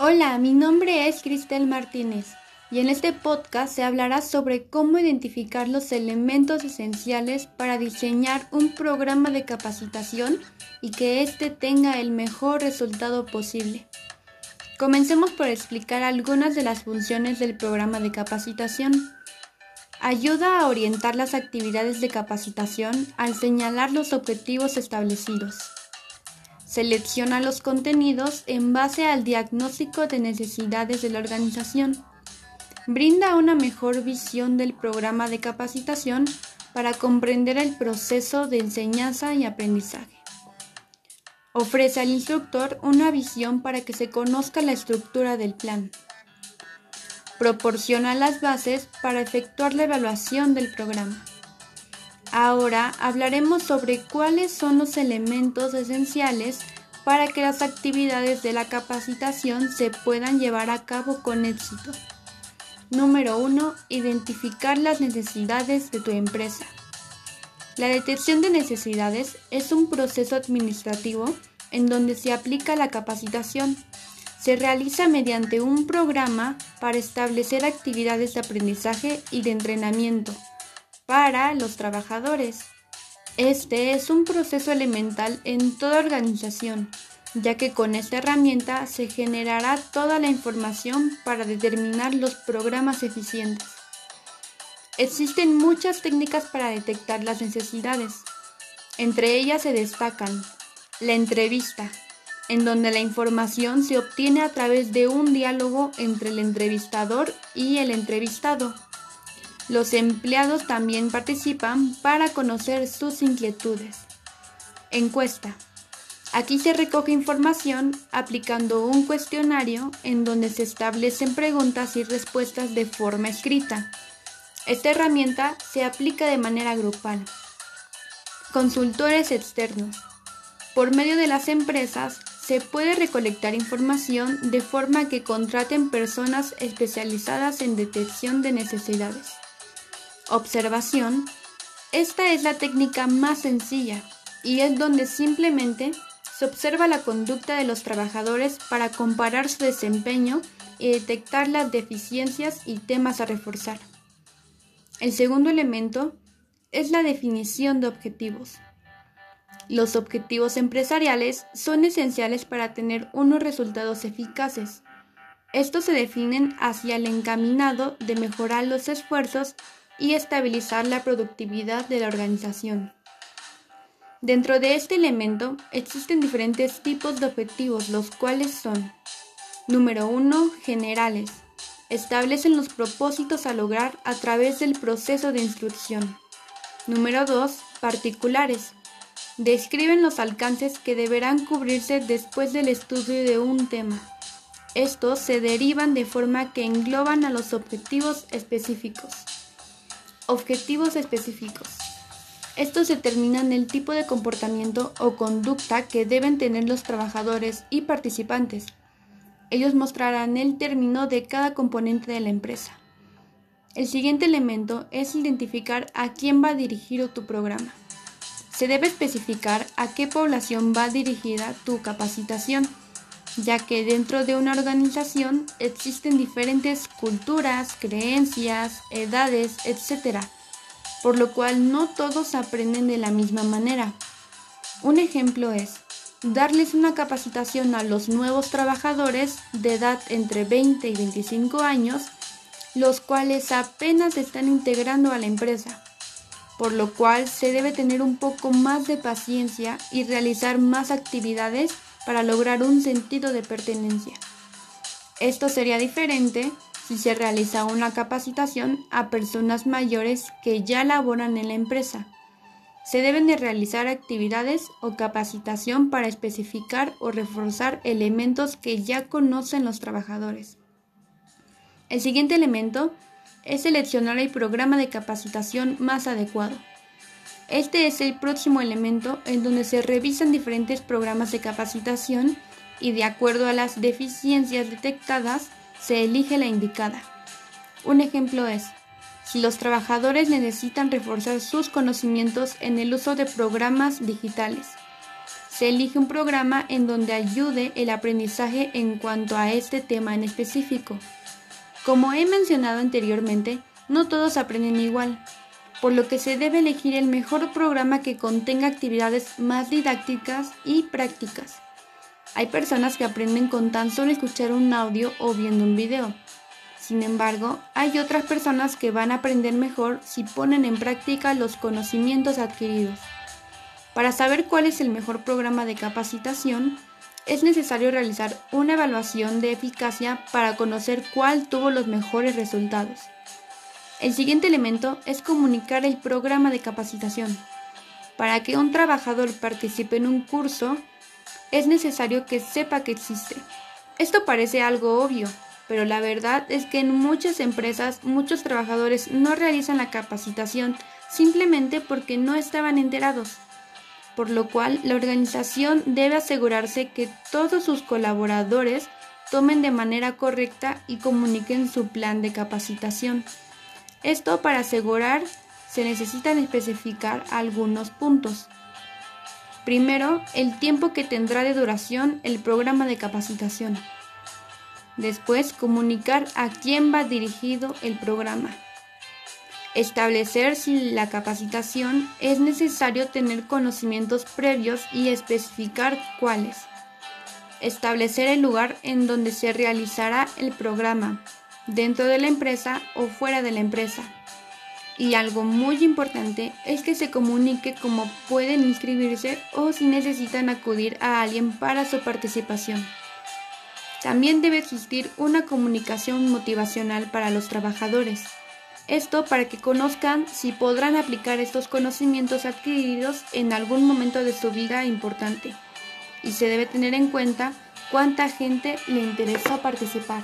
Hola, mi nombre es Cristel Martínez y en este podcast se hablará sobre cómo identificar los elementos esenciales para diseñar un programa de capacitación y que éste tenga el mejor resultado posible. Comencemos por explicar algunas de las funciones del programa de capacitación. Ayuda a orientar las actividades de capacitación al señalar los objetivos establecidos. Selecciona los contenidos en base al diagnóstico de necesidades de la organización brinda una mejor visión del programa de capacitación para comprender el proceso de enseñanza y aprendizaje. Ofrece al instructor una visión para que se conozca la estructura del plan. Proporciona las bases para efectuar la evaluación del programa. Ahora hablaremos sobre cuáles son los elementos esenciales para que las actividades de la capacitación se puedan llevar a cabo con éxito. Número 1. Identificar las necesidades de tu empresa. La detección de necesidades es un proceso administrativo en donde se aplica la capacitación. Se realiza mediante un programa para establecer actividades de aprendizaje y de entrenamiento para los trabajadores. Este es un proceso elemental en toda organización ya que con esta herramienta se generará toda la información para determinar los programas eficientes. Existen muchas técnicas para detectar las necesidades. Entre ellas se destacan la entrevista, en donde la información se obtiene a través de un diálogo entre el entrevistador y el entrevistado. Los empleados también participan para conocer sus inquietudes. Encuesta. Aquí se recoge información aplicando un cuestionario en donde se establecen preguntas y respuestas de forma escrita. Esta herramienta se aplica de manera grupal. Consultores externos. Por medio de las empresas se puede recolectar información de forma que contraten personas especializadas en detección de necesidades. Observación. Esta es la técnica más sencilla y es donde simplemente se observa la conducta de los trabajadores para comparar su desempeño y detectar las deficiencias y temas a reforzar. El segundo elemento es la definición de objetivos. Los objetivos empresariales son esenciales para tener unos resultados eficaces. Estos se definen hacia el encaminado de mejorar los esfuerzos y estabilizar la productividad de la organización. Dentro de este elemento existen diferentes tipos de objetivos, los cuales son Número 1. Generales. Establecen los propósitos a lograr a través del proceso de instrucción. Número 2. Particulares. Describen los alcances que deberán cubrirse después del estudio de un tema. Estos se derivan de forma que engloban a los objetivos específicos. Objetivos específicos. Estos determinan el tipo de comportamiento o conducta que deben tener los trabajadores y participantes. Ellos mostrarán el término de cada componente de la empresa. El siguiente elemento es identificar a quién va dirigido tu programa. Se debe especificar a qué población va dirigida tu capacitación, ya que dentro de una organización existen diferentes culturas, creencias, edades, etc por lo cual no todos aprenden de la misma manera. Un ejemplo es darles una capacitación a los nuevos trabajadores de edad entre 20 y 25 años, los cuales apenas están integrando a la empresa, por lo cual se debe tener un poco más de paciencia y realizar más actividades para lograr un sentido de pertenencia. Esto sería diferente si se realiza una capacitación a personas mayores que ya laboran en la empresa. Se deben de realizar actividades o capacitación para especificar o reforzar elementos que ya conocen los trabajadores. El siguiente elemento es seleccionar el programa de capacitación más adecuado. Este es el próximo elemento en donde se revisan diferentes programas de capacitación y de acuerdo a las deficiencias detectadas se elige la indicada. Un ejemplo es, si los trabajadores necesitan reforzar sus conocimientos en el uso de programas digitales, se elige un programa en donde ayude el aprendizaje en cuanto a este tema en específico. Como he mencionado anteriormente, no todos aprenden igual, por lo que se debe elegir el mejor programa que contenga actividades más didácticas y prácticas. Hay personas que aprenden con tan solo escuchar un audio o viendo un video. Sin embargo, hay otras personas que van a aprender mejor si ponen en práctica los conocimientos adquiridos. Para saber cuál es el mejor programa de capacitación, es necesario realizar una evaluación de eficacia para conocer cuál tuvo los mejores resultados. El siguiente elemento es comunicar el programa de capacitación. Para que un trabajador participe en un curso, es necesario que sepa que existe. Esto parece algo obvio, pero la verdad es que en muchas empresas muchos trabajadores no realizan la capacitación simplemente porque no estaban enterados por lo cual la organización debe asegurarse que todos sus colaboradores tomen de manera correcta y comuniquen su plan de capacitación. Esto para asegurar se necesitan especificar algunos puntos. Primero, el tiempo que tendrá de duración el programa de capacitación. Después, comunicar a quién va dirigido el programa. Establecer si la capacitación es necesario tener conocimientos previos y especificar cuáles. Establecer el lugar en donde se realizará el programa, dentro de la empresa o fuera de la empresa. Y algo muy importante es que se comunique cómo pueden inscribirse o si necesitan acudir a alguien para su participación. También debe existir una comunicación motivacional para los trabajadores esto para que conozcan si podrán aplicar estos conocimientos adquiridos en algún momento de su vida importante. Y se debe tener en cuenta cuánta gente le interesa participar.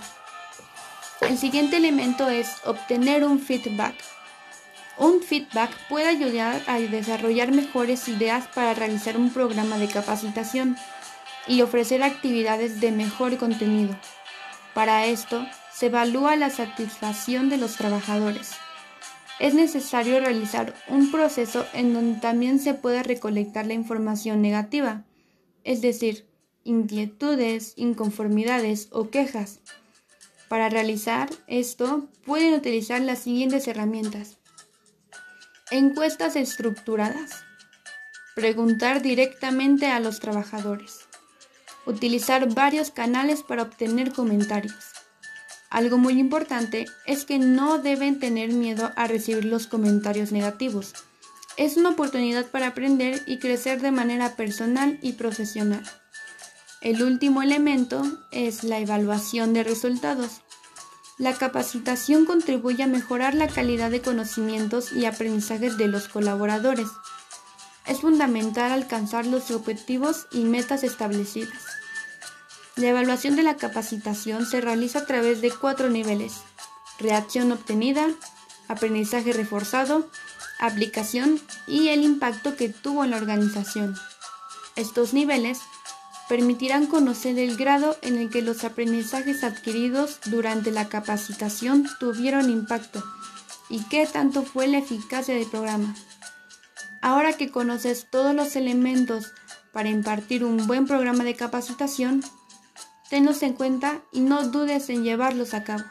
El siguiente elemento es obtener un feedback. Un feedback puede ayudar a desarrollar mejores ideas para realizar un programa de capacitación y ofrecer actividades de mejor contenido. Para esto, se evalúa la satisfacción de los trabajadores. Es necesario realizar un proceso en donde también se pueda recolectar la información negativa, es decir, inquietudes, inconformidades o quejas. Para realizar esto, pueden utilizar las siguientes herramientas. Encuestas estructuradas. Preguntar directamente a los trabajadores. Utilizar varios canales para obtener comentarios. Algo muy importante es que no deben tener miedo a recibir los comentarios negativos. Es una oportunidad para aprender y crecer de manera personal y profesional. El último elemento es la evaluación de resultados. La capacitación contribuye a mejorar la calidad de conocimientos y aprendizajes de los colaboradores. Es fundamental alcanzar los objetivos y metas establecidas. La evaluación de la capacitación se realiza a través de cuatro niveles. Reacción obtenida, aprendizaje reforzado, aplicación y el impacto que tuvo en la organización. Estos niveles permitirán conocer el grado en el que los aprendizajes adquiridos durante la capacitación tuvieron impacto y qué tanto fue la eficacia del programa. Ahora que conoces todos los elementos para impartir un buen programa de capacitación, tenlos en cuenta y no dudes en llevarlos a cabo.